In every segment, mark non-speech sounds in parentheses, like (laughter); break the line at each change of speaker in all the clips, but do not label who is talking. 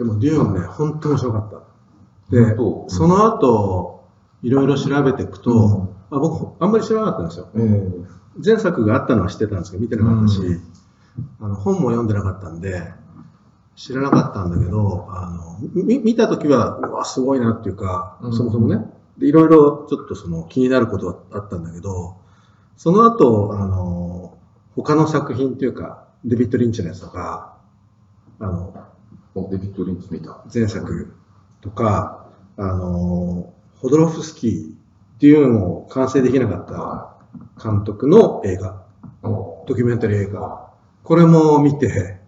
でも、デューンね、本当面白かった。で、その後、いろいろ調べていくと、
うん。
あ僕、あんまり知らなかったんですよ。
え
前作があったのは知ってたんですけど、見てなかったし、あの本も読んでなかったんで、知らなかったんだけど、あのみ見たときは、うわ、すごいなっていうか、
うん。
そもそもね、でいろいろちょっとその気になることはあったんだけど、その後、あの、他の作品っていうか、デビッド・リンチのやつとか、あの、
デビッド・リンチ見た。
前作とか、あの、ホドロフスキー、デューンを完成できなかった監督の映画、
お
ドキュメンタリー映画。これも見て、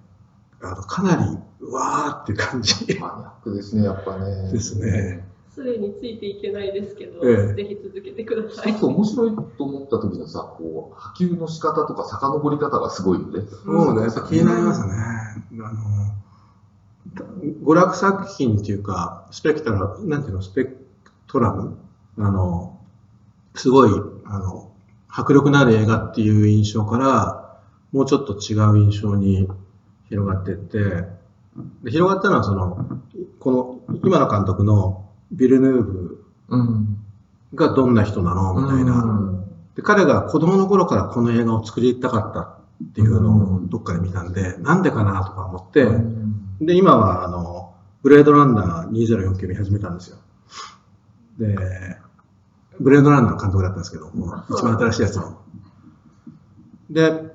あのかなり、うわーっていう感じ
マニアックですね、やっぱね。
ですね。
すでについていけないですけど、
ええ
ぜひ続けてください
一。つ面白いと思った時のさ、こう、波及の仕方とか遡り方がすごいよね。
もうね、やっぱ気になりますね。娯楽作品っていうか、スペクトラ、なんていうの、スペクトラム？あの、すごい、あの、迫力のある映画っていう印象から、もうちょっと違う印象に広がっていって、で広がったのはその、この、今の監督のビルヌーブ
うん。
がどんな人なの？みたいな。で彼が子供の頃からこの映画を作りたかったっていうのをどっかで見たんで、なんでかなとか思って、で、今はあの、ブレードランナー2049見始めたんですよ。で、ブレードランナーの監督だったんですけど、もう一番新しいやつの。で、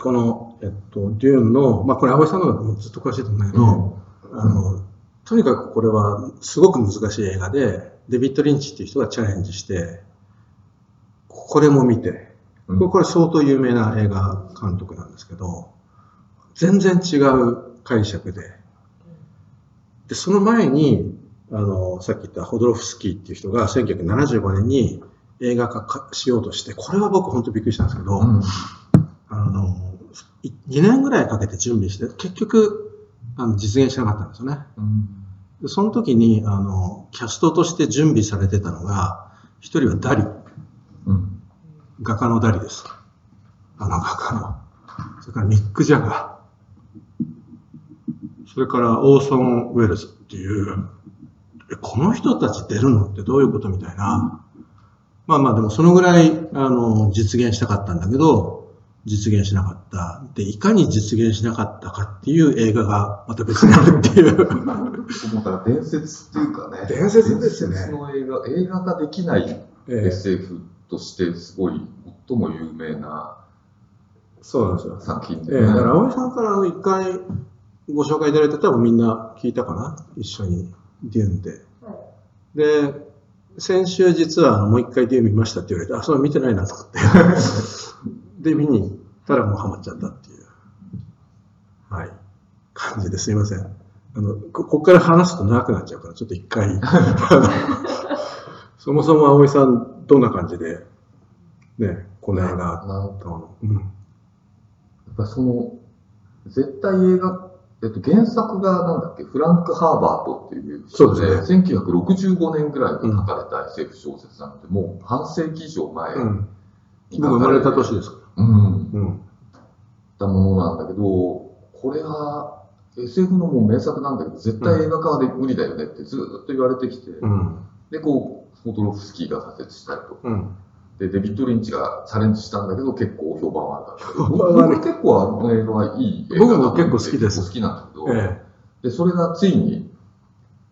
この、えっと、デューンの、まあこれ、青井さんの方がずっと詳しいと思うんだけど、あの、とにかくこれはすごく難しい映画で、デビッド・リンチっていう人がチャレンジして、これも見て、これ相当有名な映画監督なんですけど、全然違う解釈で、で、その前に、あの、さっき言ったホドロフスキーっていう人が1975年に映画化かしようとして、これは僕本当びっくりしたんですけど、
うん。
あの、い2年ぐらいかけて準備して、結局、あの実現しなかったんですよね。
うん。
でその時に、あの、キャストとして準備されてたのが、一人はダリ、
うん
画家のダリです。あの画家の。それからミック・ジャガー。それからオーソン・ウェルズっていう、えこの人たち出るのってどういうことみたいな。まあまあでもそのぐらい、あの、実現したかったんだけど、実現しなかった。で、いかに実現しなかったかっていう映画がまた別にあるっていう。
もうだから伝説っていうかね。
伝説ですよね
伝説の映画、映画化できない
ええ
SF としてすごい最も有名な
そうなんですよ。
作品
ええだから、葵さんからあの一回ご紹介いただいた多分みんな聞いたかな？一緒に、デューンで。で、先週実はあのもう一回デューン見ましたって言われて、あ、それ見てないなと思って。(laughs) で、見に行ったらもうハマっちゃったっていう、はい、感じですいません。あの、こここから話すと長くなっちゃうから、ちょっと一回、(laughs) そもそも葵さん、どんな感じで、ね、この映画、
なんか
うん、
やっぱりその、絶対映画、えっと、原作がなんだっけ、フランク・ハーバートっていう人
そうで
で、1965年ぐらいに書かれた SF 小説なので、もう半世紀以上前
うん。生まれた年ですか
うん、
ら。うん。
たものなんだけど、これは SF のもう名作なんだけど、絶対映画化はで無理だよねってずーっと言われてきて、
うん。
で、こう、ホトロフスキーが挫折したりと。
うん。
で、デビッド・リンチがチャレンジしたんだけど、結構評判悪かった (laughs) 僕
判悪い
僕結構あの映画はいい映画
僕も結構好きです
好きなんだけど、
え
で、それがついに、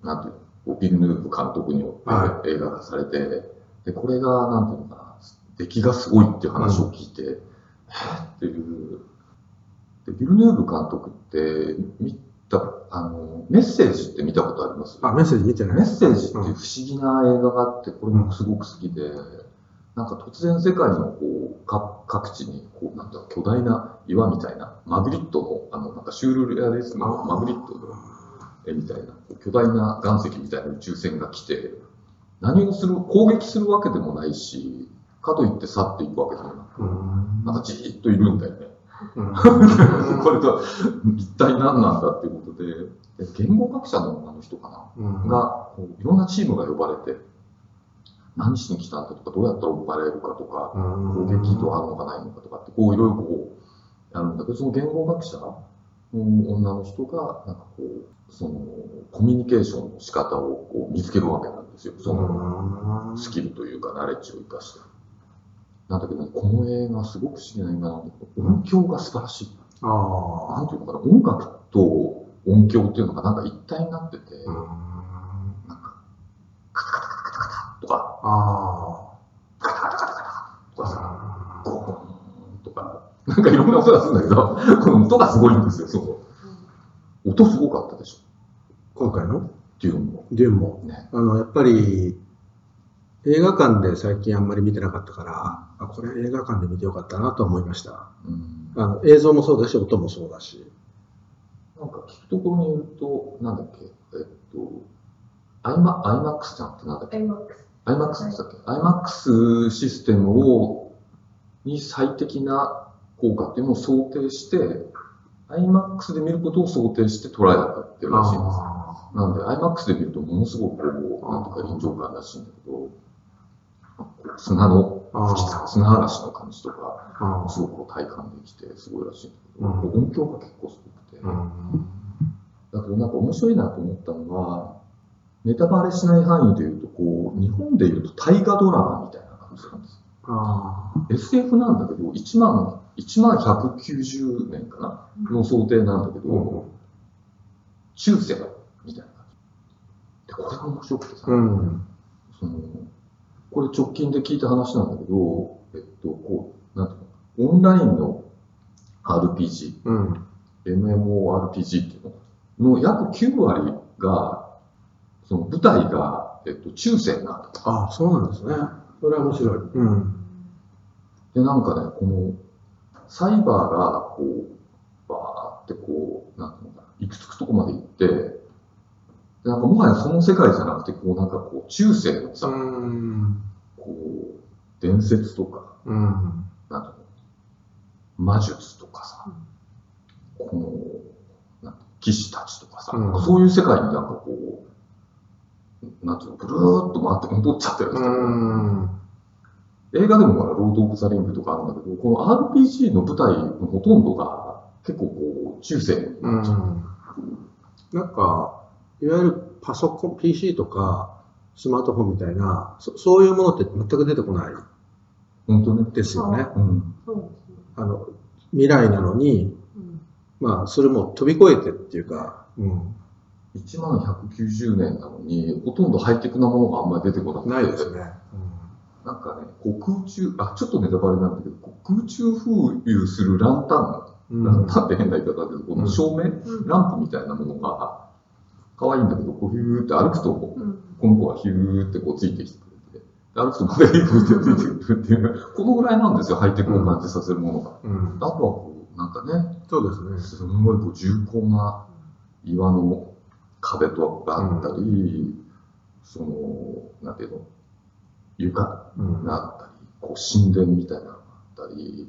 なんていうビルヌーブ監督によ
は
って映画化されて、で、これが、なんていうのかな、出来がすごいっていう話を聞いて、えーっていう。で、ビルヌーブ監督って、見た、あの、メッセージって見たことあります？
えあ、メッセージ見てない
メッセージって不
うん
思議な映画があって、これもすごく好きで、なんか突然世界のこうか各地にこうなんだ巨大な岩みたいな、マグリットの、あのなんかシュールレアリスムのマグリットの絵みたいな、巨大な岩石みたいな宇宙船が来て、何をする、攻撃するわけでもないし、かといって去っていくわけでもなく、
うん。
なんかじーっといるんだよね。
うん
これと一体何なんだっていうことで、で言語学者のあの人かな？
うん
が、こういろんなチームが呼ばれて、何しに来たんだとか、どうやったら追っ払えるかとか、攻撃とあるのかないのかとかって、こういろいろこうやるんだけど、その言語学者女の人が、なんかこう、その、コミュニケーションの仕方をこう見つけるわけなんですよ。その、スキルというか、ナレッジを生かして。なんだけどね、この映画すごく不思議な映画なんだけど、音響が素晴らしい。
あ
なんていうのかな、音楽と音響っていうのがなんか一体になってて、
あ。
なんか、カタカタカタカタとか、
あ
カタカタカタカタとかさ、
あ。
ゴーンとか、なんかいろんな音がするんだけど、この音がすごいんですよ、そう。音すごかったでしょ、
今回の
っていうのも。
デューンも。
ね。
あの、やっぱり、映画館で最近あんまり見てなかったから、あ、これ映画館で見てよかったなと思いました。
うん、
あの映像もそうだし、音もそうだし。
なんか聞くところによると、なんだっけ、えっと、アイマ IMAX ちゃんってなんだっけ
？IMAX。
?IMAX だっけ、?IMAX システムを、に最適な効果っていうのを想定して、IMAX で見ることを想定してトライアルやってるらしいんです。
あ
なんで、IMAX で見るとものすごくこう、なんとか臨場感らしいんだけど、砂の砂嵐の感じとか、すごく体感できて、すごいらしい。んだけど、
うん。
音響が結構すごくて、
うん。
だけどなんか面白いなと思ったのは、ネタバレしない範囲で言うと、こう、日本で言うと大河ドラマみたいな感じなんです。
あ
SF なんだけど、1万、1万190年かな？の想定なんだけど、
うん。
中世みたいな感じ。で、これが面白くてさ。その、これ直近で聞いた話なんだけど、えっと、こう、なんていうの、オンラインの RPG、
うん。
MMORPG っていうのの約9割が、その舞台が、えっと、中世なんだと。
ああ、そうなんですね。それは面白い。うん。
で、なんかね、この、サイバーが、こう、バーってこう、なんていうのかな、行くつくとこまで行って、でなんかもはやその世界じゃなくて、こう、なんかこう、中世のさ、
うん。
こう、伝説とか、
うん。
なんていうの、魔術とかさ、この、なんて騎士たちとかさ、
うん
そういう世界になんかこう、なんていうの、ぐるーっと回って戻っちゃってるんですよ。
うん。
映画でもほら、ロード・オブ・ザ・リングとかあるんだけど、この RPG の舞台のほとんどが結構こう、中世に
う
なっちゃう。
ん。なんか、いわゆるパソコン、PC とかスマートフォンみたいな、そそういうものって全く出てこない
本当ね。
ですよね。
うん。
そうですね。
あの、未来なのに、
うん。
まあ、それも飛び越えてっていうか、うん。
1万190年なのに、ほとんどハイテクなものがあんまり出てこなくて。
ないですね。
なんかね、こう空中、あ、ちょっとネタバレなんだけど、空中浮遊するランタン、
うん。
ランタンって変な言い方だけど、この照明、
うん。
ランプみたいなものが、可愛いんだけど、こうヒューって歩くと、
うん。
この子はヒューってこうついてきてくれて、で歩くとまたヒューってついてくるっていう、このぐらいなんですよ、ハイテクを感じさせるものが。
うん
あとはこう、なんかね、
そうですね。
すごいこう重厚な岩の壁とかあったり、その、なんていうの、床
うん
があったり、こう神殿みたいなのがあったり、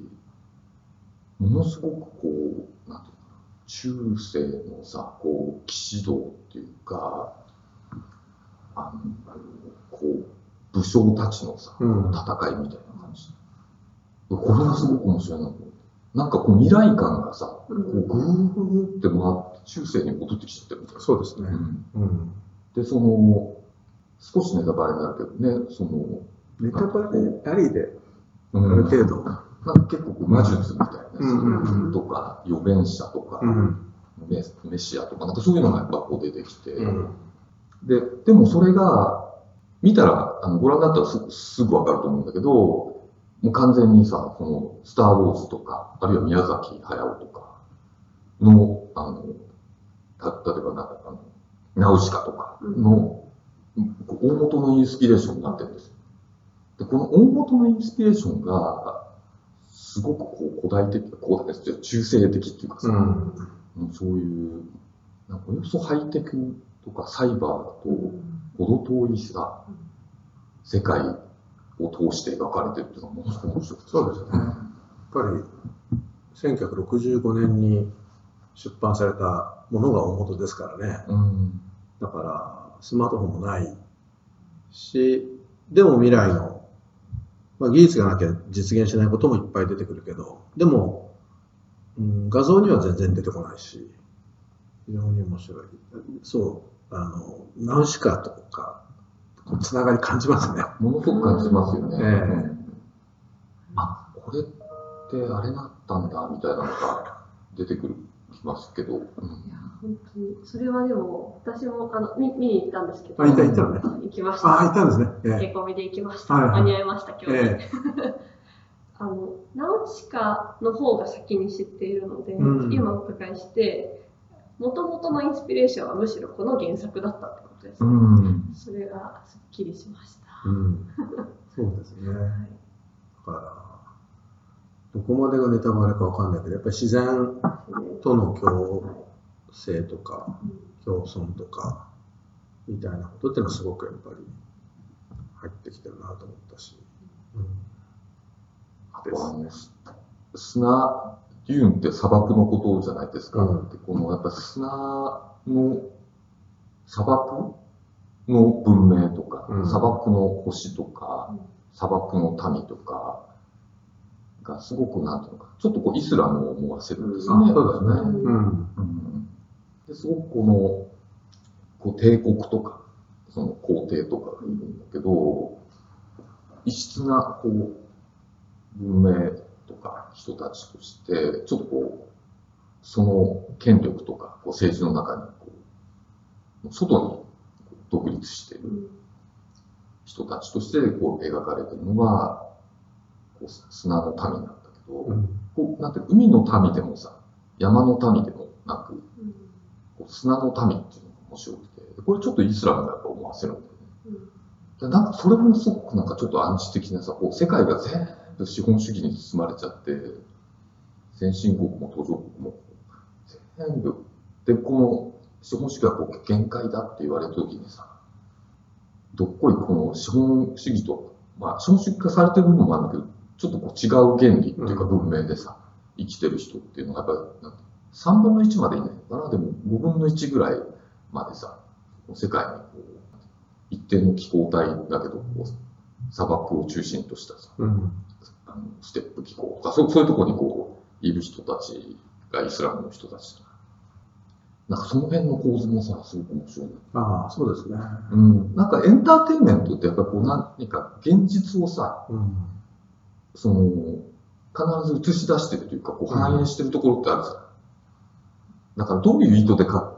ものすごくこう、なんていうのかな、中世のさ、こう、騎士道っていうか、あの、こう、武将たちのさ、
うん
戦いみたいな感じ。これがすごく面白いなと思って。なんかこう未来感がさ、こ
う。
うんぐーぐーって回って中世に戻ってきちゃってるみたいな。
そうですね
う。ん
うん。
で、その、少しネタバレになるけどね、その、
ネタバレありで、
あ
ある程度。
なんか結構こう魔術みたいな
うんうん
うん
とか、預言者とか、
うん。
メメシアとか、なんかそういうのがやっぱこう出てきて、
うん。
で、でもそれが、見たら、あのご覧になったらすすぐわかると思うんだけど、もう完全にさ、この、スター・ウォーズとか、あるいは宮崎駿とかの、あの、た例えばなんか、あの、ナウシカとかの、大元のインスピレーションになってるんです。よ。で、この大元のインスピレーションが、すごくこう古代的、古代中世的っていうかさ、
うん
そういう、なんかおよそハイテクとかサイバーと程遠いさ、世界を通して描かれてるっていうのがものすごく面白くて
そうですよね。やっぱり、1965年に出版されたものが大元ですからね。
うん。
だから、スマートフォンもないし、でも未来の、まあ、技術がなきゃ実現しないこともいっぱい出てくるけど、でも、うん、画像には全然出てこないし、非常に面白い。そう、あの、ナウシカとか、こうつながり感じますね。
ものすごく感じますよね。
ええ
うんあ、これってあれだったんだ、みたいなのが出てくるきますけど。うん
いや本当にそれはでも私もあの見見に行ったんですけど
あ、いたいたのね。
行きました
あ、いたんですね。ええ
駆け込みで行きました、
はいはい
間に合いました今日、
え (laughs)
あのナウシカの方が先に知っているので、
うん
今お伺いしてもともとのインスピレーションはむしろこの原作だったってことです、ね
うん。
それがすっきりしました、
うん。そうですね。
はい
だから、どこまでがネタバレかわかんないけど、やっぱり自然との共生とか、共存とか、みたいなことっていうのはすごくやっぱり入ってきてるなと思ったし。
あとあの、す砂、デューンって砂漠のことじゃないですか。
うん
でこのやっぱ砂の砂漠の文明とか、
うん
砂漠の星とか、
うん
砂漠の民とかがすごくなんていうのか、ちょっとこうイスラムを思わせるんですよね。
あそうですね。うん
ですごくこのこう帝国とかその皇帝とかがいるんだけど異質なこう文明とか人たちとしてちょっとこうその権力とかこう政治の中にこう外に独立している
うん
人たちとしてこう描かれているのがこう砂の民なんだけど、
うん。
こうなんて海の民でもさ山の民でもなく
うん。
こう砂の民っていうのが面白くて、これちょっとイスラムがやっぱ思わせるんだよね。
うん。
でなんかそれもすごくなんかちょっと暗示的なさ、こう世界が全部資本主義に包まれちゃって、先進国も途上国も。全部、で、この資本主義はこう限界だって言われた時にさ、どっこいこの資本主義と、まあ資本主義化されてる部分もあるんだけど、ちょっとこう違う原理っていうか
うん。
文明でさ、生きてる人っていうのがやっぱりなんて3分の1までいない。のかなでも5分の1ぐらいまでさ、世界にこう一定の気候帯だけど砂漠を中心としたさ
うん。
あのステップ気候とかそうそういうところにこういる人たちがイスラムの人たちなんかその辺の構図もさすごく面白いな、
ああ、そうですね。
うん、なんかエンターテインメントってやっぱりこう何か現実をさ
うん。
その必ず映し出してるというかこう反映してるところってあるじゃん、だからどういう意図でか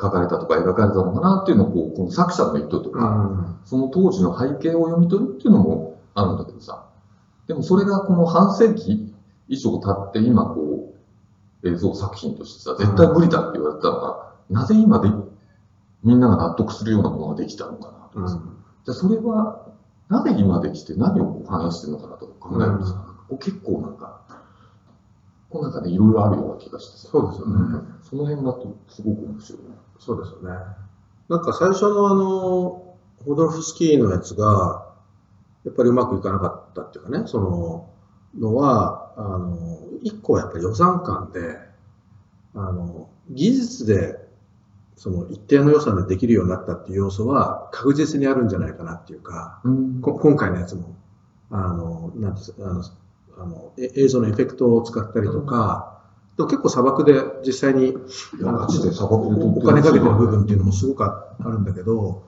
書かれたとか描かれたのかなっていうのをこうこの作者の意図とか、
うん。
その当時の背景を読み取るっていうのもあるんだけどさ、でもそれがこの半世紀以上経って今こう映像作品としてさ、絶対無理だって言われたのが、なぜ今でみんなが納得するようなものができたのかなとかさ、
うん。
じゃあそれはなぜ今できて何をこう反映してるのかなとか考えるとさ、こう結構なんか、こうなんかね、いろいろあるような気がしてさ、
そうですよね。
うんその辺がとすごく面白い。
そうですよね。なんか最初のあの、ホドルフスキーのやつが、やっぱりうまくいかなかったっていうかね、そののは、あの、一個はやっぱり予算感で、あの、技術で、その一定の予算でできるようになったっていう要素は確実にあるんじゃないかなっていうか、
うん。
こ今回のやつも、あの、なんてあの、あのえ映像のエフェクトを使ったりとか、でも結構砂漠で実際にお金かけてる部分っていうのもすごくあるんだけど、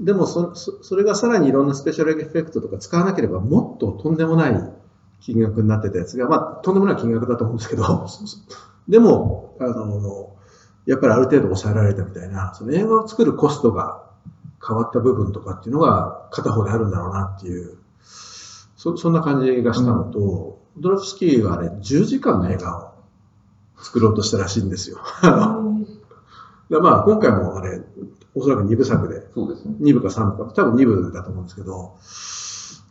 でもそそそれがさらにいろんなスペシャルエフェクトとか使わなければもっととんでもない金額になってたやつが、まあとんでもない金額だと思うんですけど、(laughs) でも、あの、やっぱりある程度抑えられたみたいな、その映画を作るコストが変わった部分とかっていうのが片方であるんだろうなっていう、そそんな感じがしたのと、ドロフスキーはあれ10時間の映画を作ろうとしたらしいんですよ。あのでまあ、今回もあれ、おそらく2部作で、
そうですね。
2部か3部か、多分2部だと思うんですけど、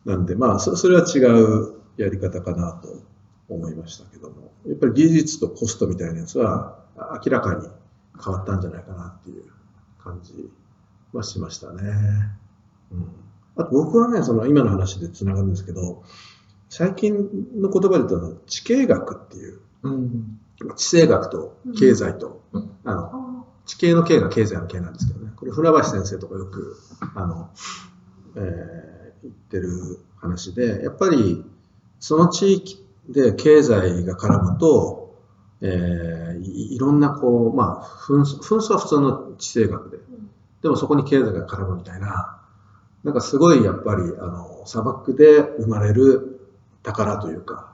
なんで、まあ、そそれは違うやり方かなと思いましたけども、やっぱり技術とコストみたいなやつはあ明らかに変わったんじゃないかなっていう感じはしましたね。うん、あと僕はね、その今の話でつながるんですけど、最近の言葉で言うと地形学っていう、
うん。
地政学と経済と、
うん。
あの
あ
地形の形が経済の形なんですけどね、これ船橋先生とかよくあの、えー言ってる話で、やっぱりその地域で経済が絡むと、えーいろんなこう、まあ、紛争紛争は普通の地政学で、でもそこに経済が絡むみたいな、なんかすごいやっぱりあの砂漠で生まれる宝というか、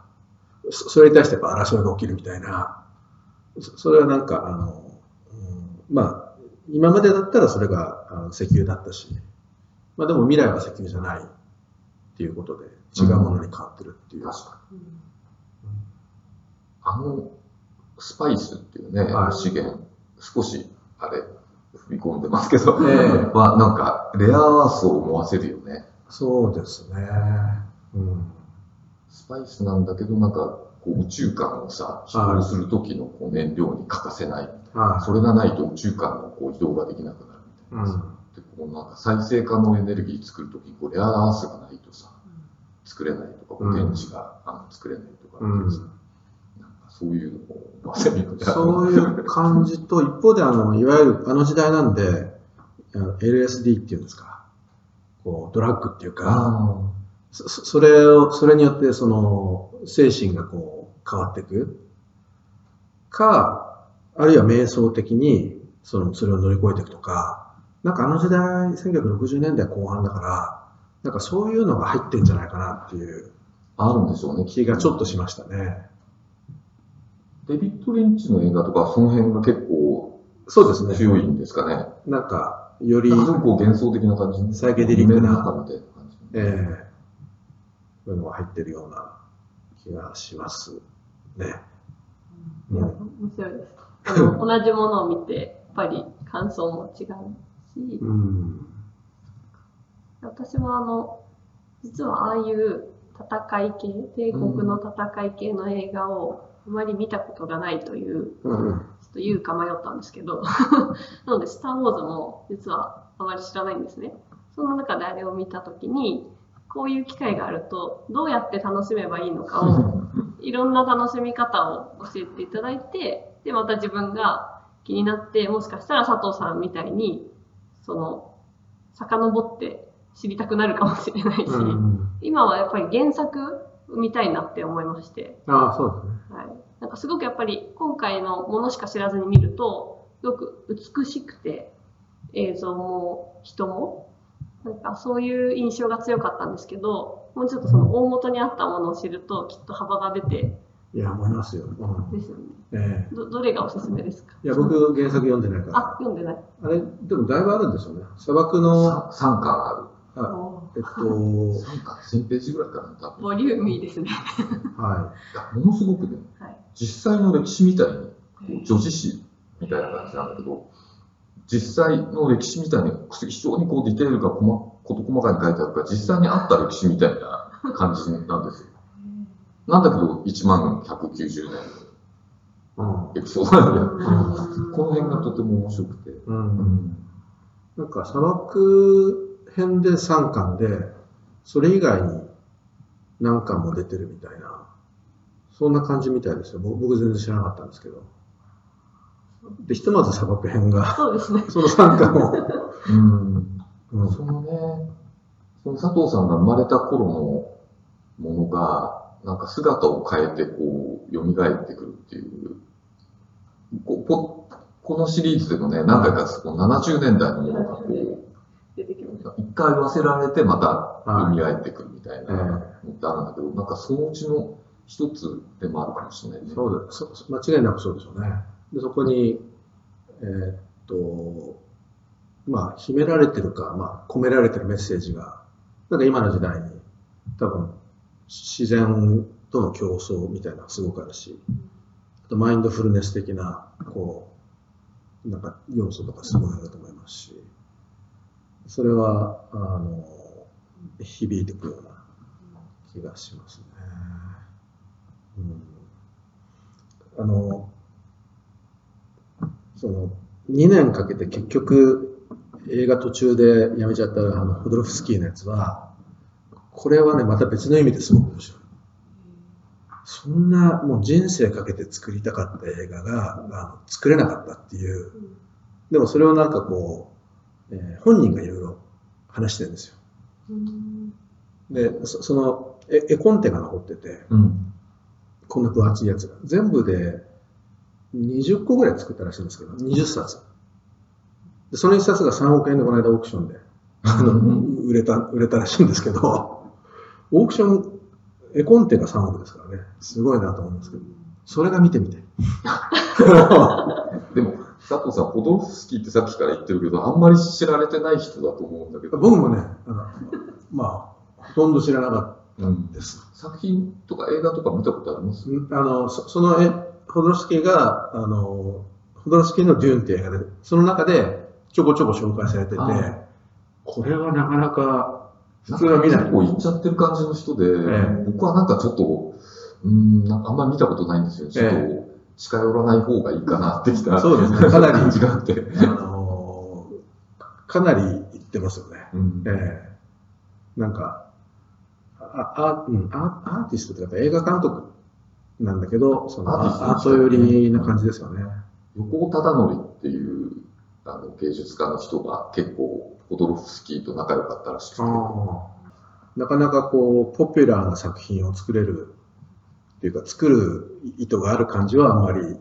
それに対してやっぱ争いが起きるみたいな、それはなんかあの、まあ、今までだったらそれが石油だったし、まあ、でも未来は石油じゃないっていうことで違うものに変わってるっていう。
確かに。あの、スパイスっていうね、
はい
資源、少し、あれ、踏み込んでますけど、
ええ (laughs)
は、なんか、レアアースを思わせるよね。
そうですね。うん。
スパイスなんだけど、なんか、こう宇宙間をさ、飛行する時のこう燃料に欠かせない。
はい。
それがないと宇宙間のこう移動ができなくなるみたいなさ。
うん。
でこうなんか再生可能エネルギー作るときにこうレアアースがないとさ、作れないとか、電池が、あの作れないとかうさ、なんかそういうのを
そういう感じと、一方であの、いわゆるあの時代なんで、LSD っていうんですか、こうドラッグっていうか、
あ
そそれを、それによってその精神がこう変わっていくか、あるいは瞑想的にそのそれを乗り越えていくとか、なんかあの時代、1960年代後半だから、なんかそういうのが入ってんじゃないかなっていう
あるんでしょうね。
気がちょっとしましたね。
デビッド・リンチの映画とか、その辺が結構
そうですね。
強いんですかね。
なんか、より、
なんかすごく幻想的な感じ。
サイケデリックな。ええそういうのが入ってるような気がしますね。
いや面白いです。あの同じものを見て、やっぱり感想も違うし、
うん。
私はあの、実はああいう戦い系、帝国の戦い系の映画をあまり見たことがないという、
うん。
ちょっと言うか迷ったんですけど、(laughs) なので、スター・ウォーズも実はあまり知らないんですね。その中であれを見たときに、こういう機会があると、どうやって楽しめばいいのかを、(laughs) いろんな楽しみ方を教えていただいて、で、また自分が気になって、もしかしたら佐藤さんみたいに、その、遡って知りたくなるかもしれないし、
うん。
今はやっぱり原作見たいなって思いまして、
ああ、そうですね。
はい。なんかすごくやっぱり今回のものしか知らずに見ると、すごく美しくて、映像も人も、なんかそういう印象が強かったんですけど、もうちょっとその大元にあったものを知ると、きっと幅が出て、
いや、思いますよ。うん。
ですよね。
ええ
どどれがおすすめですか？
いや、僕、原作読んでないから。
あ、読んでない。
あれ、でもだいぶあるんですよね。砂漠の、
さ三巻あ
あ
お
えっと、
る。(laughs) 三巻、1000ページぐらいかな、多分。
ボリューミーですね。
はい
やものすごくね、
はい。
実際の歴史みたいに、こう女子誌みたいな感じなんだけど、実際の歴史みたいに、非常にこうディテールが細事細かに書いてあるから、実際にあった歴史みたいな感じなんですよ。なんだけど、1万190年
い。うん
のエピソードなんこの辺がとても面白くて。
う。
うんん。
なんか砂漠編で3巻で、それ以外に何巻も出てるみたいな、そんな感じみたいですよ。僕僕全然知らなかったんですけど。で、ひとまず砂漠編が、
そうですね。(laughs)
その3巻を、
うん。
うん
そのね、その佐藤さんが生まれた頃のものが、なんか姿を変えてこう、蘇ってくるっていう。こここのシリーズでもね、何回かこう70年代のものがこう、
出てきました。
一回忘れられてまた
はい
蘇ってくるみたいなのってあるんだけど、なんかそのうちの一つでもあるかもしれないね。
そうだそ間違いなくそうでしょうね。で、そこに、えーっと、まあ、秘められてるか、まあ、込められてるメッセージが、なんか今の時代に、多分、自然との競争みたいなのがすごくあるし、あとマインドフルネス的な、こう、なんか要素とかすごいあると思いますし、それは、あの、響いてくるような気がしますね。うん、あの、その、2年かけて結局映画途中でやめちゃったあのホドロフスキーのやつは、これはね、また別の意味ですごく面白い。そんなもう人生かけて作りたかった映画があの作れなかったっていう。でもそれをなんかこう、えー本人がいろいろ話してるんですよ。
うん
で、そその絵絵コンテが残ってて、
うん。
こんな分厚いやつが。全部で、20個ぐらい作ったらしいんですけど、20冊。でその1冊が3億円でこの間オークションで、あの、売れた、売れたらしいんですけど、オークション、絵コンテが3億ですからね、すごいなと思うんですけど、それが見てみて。(laughs)
でも、佐藤さん、ホドロフスキーってさっきから言ってるけど、あんまり知られてない人だと思うんだけど。
僕もね、あのまあ、ほとんど知らなかった
うん
んです。
作品とか映画とか見たことあります？
あのそその絵ホドロフスキーがあのホドロフスキーの「デューン」っていう映画でその中でちょこちょこ紹介されてて
あ
これはなかなか普通は見ない
結構行っちゃってる感じの人で、
え
僕はなんかちょっと、うん、なんかあんまり見たことないんですよ。ちょっと
え
近寄らない方がいいかなってきた
そうですね。かなり
感じがあって。
あのかなり言ってますよね、
うん。
ええ。なんかああ、うん、アアーティストってやっぱ映画監督なんだけどその
アーティスト
アート寄りな感じですよね。
横尾忠則っていうあの芸術家の人が結構、ホドロフスキーと仲良かったらしくて、
なかなかこうポピュラーな作品を作れるっていうか作る意図がある感じはあんまり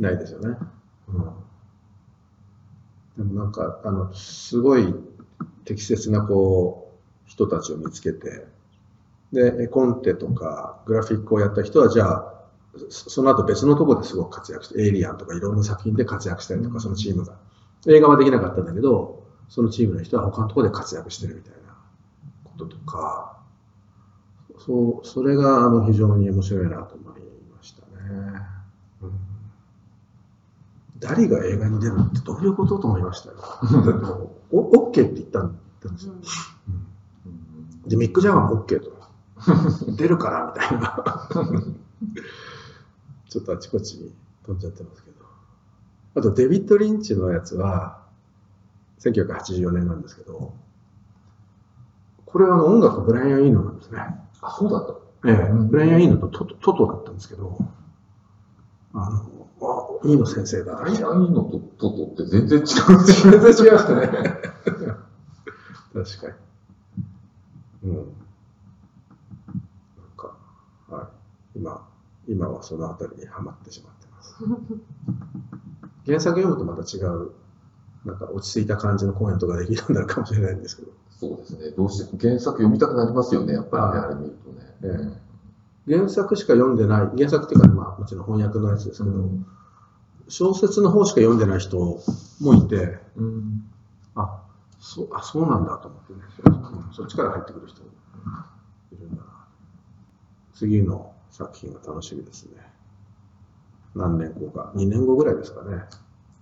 ないですよね。うん、でもなんかあのすごい適切なこう人たちを見つけて。で絵コンテとかグラフィックをやった人はじゃあその後別のとこですごく活躍してエイリアンとかいろんな作品で活躍したりとかそのチームが。映画はできなかったんだけどそのチームの人は他のところで活躍してるみたいなこととか、そう、それがあの非常に面白いなと思いましたね。うん、ダリが映画に出るってどういうことと思いましたよ。(laughs) だってもうお OK って言ったんですよ。
うん
で、ミック・ジャガーも OK と。出るからみたいな。(laughs) ちょっとあちこちに飛んじゃってますけど。あと、デビッド・リンチのやつは、1984年なんですけど、これはあの音楽ブライアン・イーノなんですね。
あ、そうだった。
ええ、ブライアン・イーノとトトだったんですけど、あの、あ、イーノ先生だ。
アイアンのとトトって全然違う。
全然違いましたね。確かに。うん。なんか、はい。今、今はそのあたりにはまってしまってます。(laughs) 原作読むとまた違う、なんか落ち着いた感じのコメントができるようになるかもしれないんですけど、
そうですね。どうしても原作読みたくなりますよね、やっぱりね、
はい
あれ見るとね。
え原作しか読んでない、原作っていうか、まあもちろん翻訳のやつですけど、
うん
小説の方しか読んでない人もいて、
うん
あ、そう、あ、そうなんだと思ってね、うんそっちから入ってくる人もいるんだな。次の作品が楽しみですね。何年後か、2年後ぐらいですかね。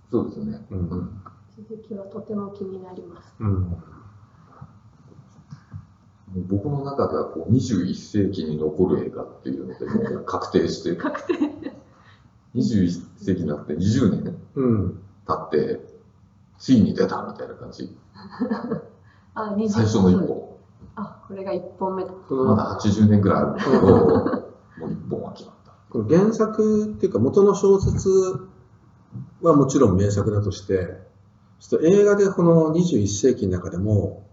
そうですね。
うん
うん
続きはとても気になります。
うん。
もう僕の中ではこう21世紀に残る映画っていうのでもう確定して、
確定。
21世紀になって20年
うん。
経って、ついに出たみたいな感じ。(laughs)
あ、20
最初の一本。
あ、これが1本目だ。
まだ80年ぐらいあるけど、(laughs) もう一本は決まった。
この原作っていうか元の小説はもちろん名作だとして、ちょっと映画でこの21世紀の中でも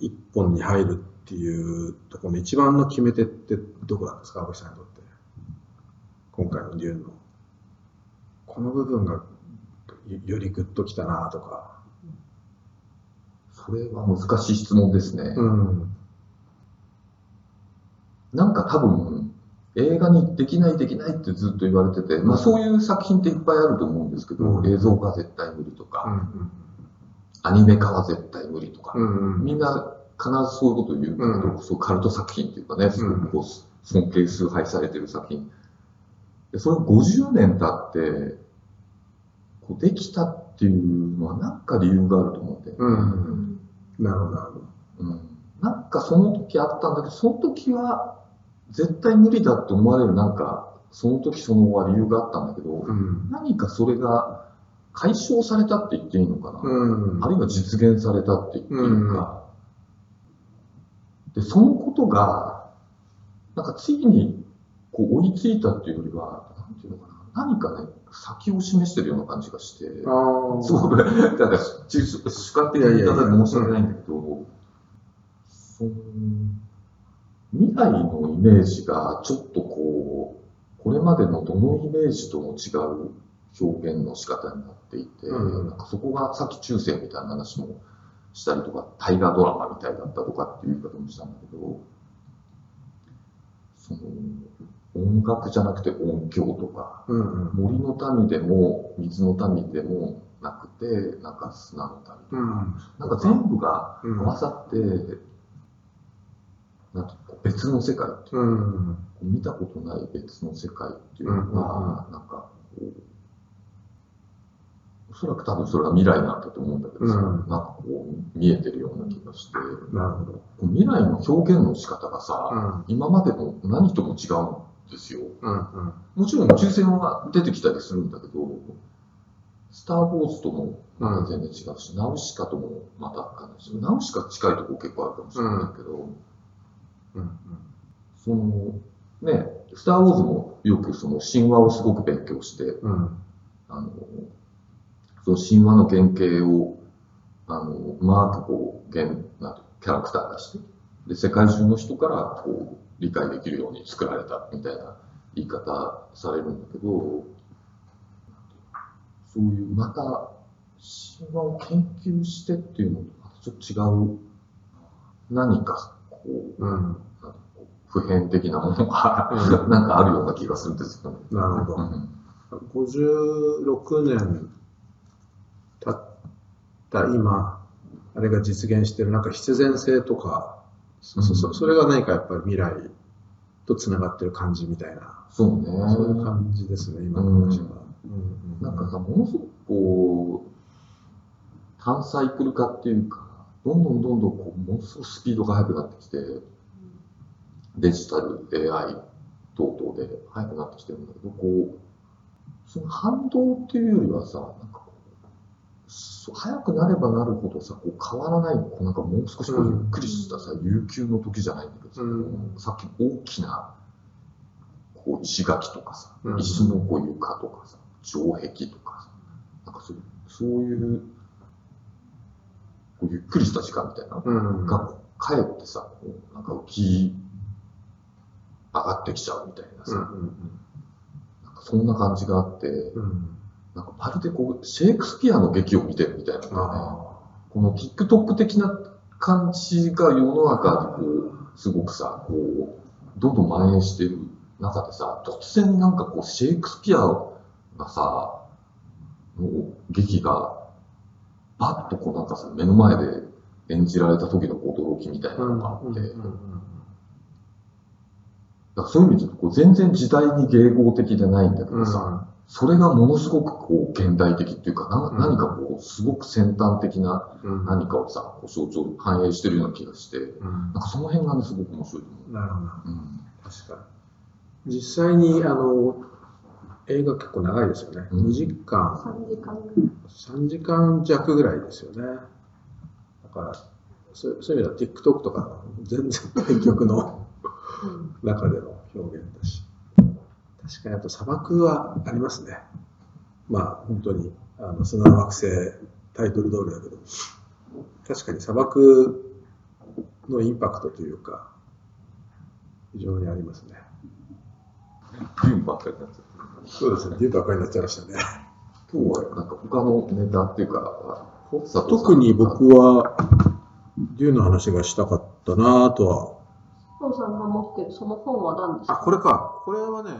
一本に入るっていうところの一番の決め手ってどこなんですか、青木さんにとって。今回のデューンの。この部分がよよりグッときたなとか。
それは難しい質問ですね。
うん。
なんか多分、映画にできないできないってずっと言われてて、まあそういう作品っていっぱいあると思うんですけど、
うん
映像化絶対無理と
う
か、
ん。
アニメ化は絶対無理とか、
うん。うん。
みんな必ずそういうことを言うんだけど、
う
そうカルト作品っていうかね、すごくこう尊敬崇拝されてる作品。でそれ50年経って、こうできたっていうのはなんか理由があると思うんだよね。
うん。なるほど、なるほど。
うんなんかその時あったんだけど、その時は絶対無理だって思われるなんか、その時その理由があったんだけど、
うん。
何かそれが解消されたって言っていいのかな、
うん。
あるいは実現されたって言っていいのか、で、そのことが、なんかついにこう追いついたっていうよりは、なんていうのかな、何かね、先を示してるような感じがして。すごく、だから主主観的な言い方で申し訳ないんだけど、その未来のイメージがちょっとこう、ここれまでのどのイメージとも違う表現の仕方になっていて、
うん。
なんかそこがさっき中世みたいな話もしたりとか、大河ドラマみたいだったとかっていう言い方もしたんだけど、その音楽じゃなくて音響とか、
うんうん。
森の民でも水の民でもなくて、なんか砂の民とか、
うん。
なんか全部が
うん
合わさって、ていうか別の世界っていうか
うん。
見たことない別の世界っていうのが、なんかこう、おそらく多分それが未来なんだと思うんだけどさ、
うん。
なんかこう見えてるような気がして、
なるほど。
未来の表現の仕方がさ、
うん。
今までの何とも違うんですよ。
うんうん。
もちろん宇宙船は出てきたりするんだけど、スター・ウォーズとも全然違うし、ナウシカともまた感じナウシカ近いところ結構あるかもしれないけど、
うん
そのね、スター・ウォーズもよくその神話をすごく勉強して、
うん。
あのその神話の原型をあのうまくこう原なキャラクター出してで世界中の人からこう理解できるように作られたみたいな言い方されるんだけどそういうまた神話を研究してっていうのとまたちょっと違う何かこう
うん
なんかこう普遍的なものが
う
なんかあるような気がするんですよね。
なるほど。
うん
56年経った今、あれが実現してるなんか必然性とか、そそそそれが何かやっぱり未来とつながってる感じみたいな、
そうね。
そういう感じですね、今の話は。うんうん
なんかさ、ものすごくこう、単サイクル化っていうか、どんどんどんどんこう、ものすごくスピードが速くなってきて、デジタル、AI 等々で速くなってきてるんだけど、こう、その反動っていうよりはさ、なんかこう、そう速くなればなるほどさ、こう変わらない、こうなんかもう少しこうゆっくりしたさ、悠久の時じゃないんだけどさ、
うん。
さっき大きな、こう石垣とかさ、
うん。
石のこう床とかさ、城壁とかさ、なんかそうそういう、こうゆっくりした時間みたいな。の
うん。
が、かえってさ、なんか浮き上がってきちゃうみたいなさ、
うんうん
なんかそんな感じがあって、
うん。うん
なんかまるでこう、シェイクスピアの劇を見てるみたいなね。
あ
この TikTok 的な感じが世の中でこう、すごくさ、こう、どんどん蔓延している中でさ、突然なんかこう、シェイクスピアがさ、の劇が、バッとこうなんかさ、目の前で演じられた時の驚きみたいなのがあって、だからそういう意味でこう全然時代に迎合的でないんだけどさ、それがものすごくこう現代的っていうか、な
うん
何かこう、すごく先端的な
うん
何かをさ、こう象徴、反映してるような気がして、
うん
なんかその辺がね、すごく面白いと思
なるほど。
う。うん。
確かに。実際に、あの、映画結構長いですよね。
うん
2時間、
3時間ぐらい。
3時間弱ぐらいですよね。だから、そうそういう意味では TikTok とか全然対局の
うん
中での表現だし。確かにあと砂漠はありますね。まあ本当にあの砂の惑星タイトル通りだけど、確かに砂漠のインパクトというか、非常にありますね。
デューンばっかりになっちゃう。
そうですね、デューばっかりになっちゃいましたね。
今日はなんか他のネタっていうか、
特に僕はデューの話がしたかったなとは。
父さんが持ってるその本は何ですか？
あ、これか。これはね、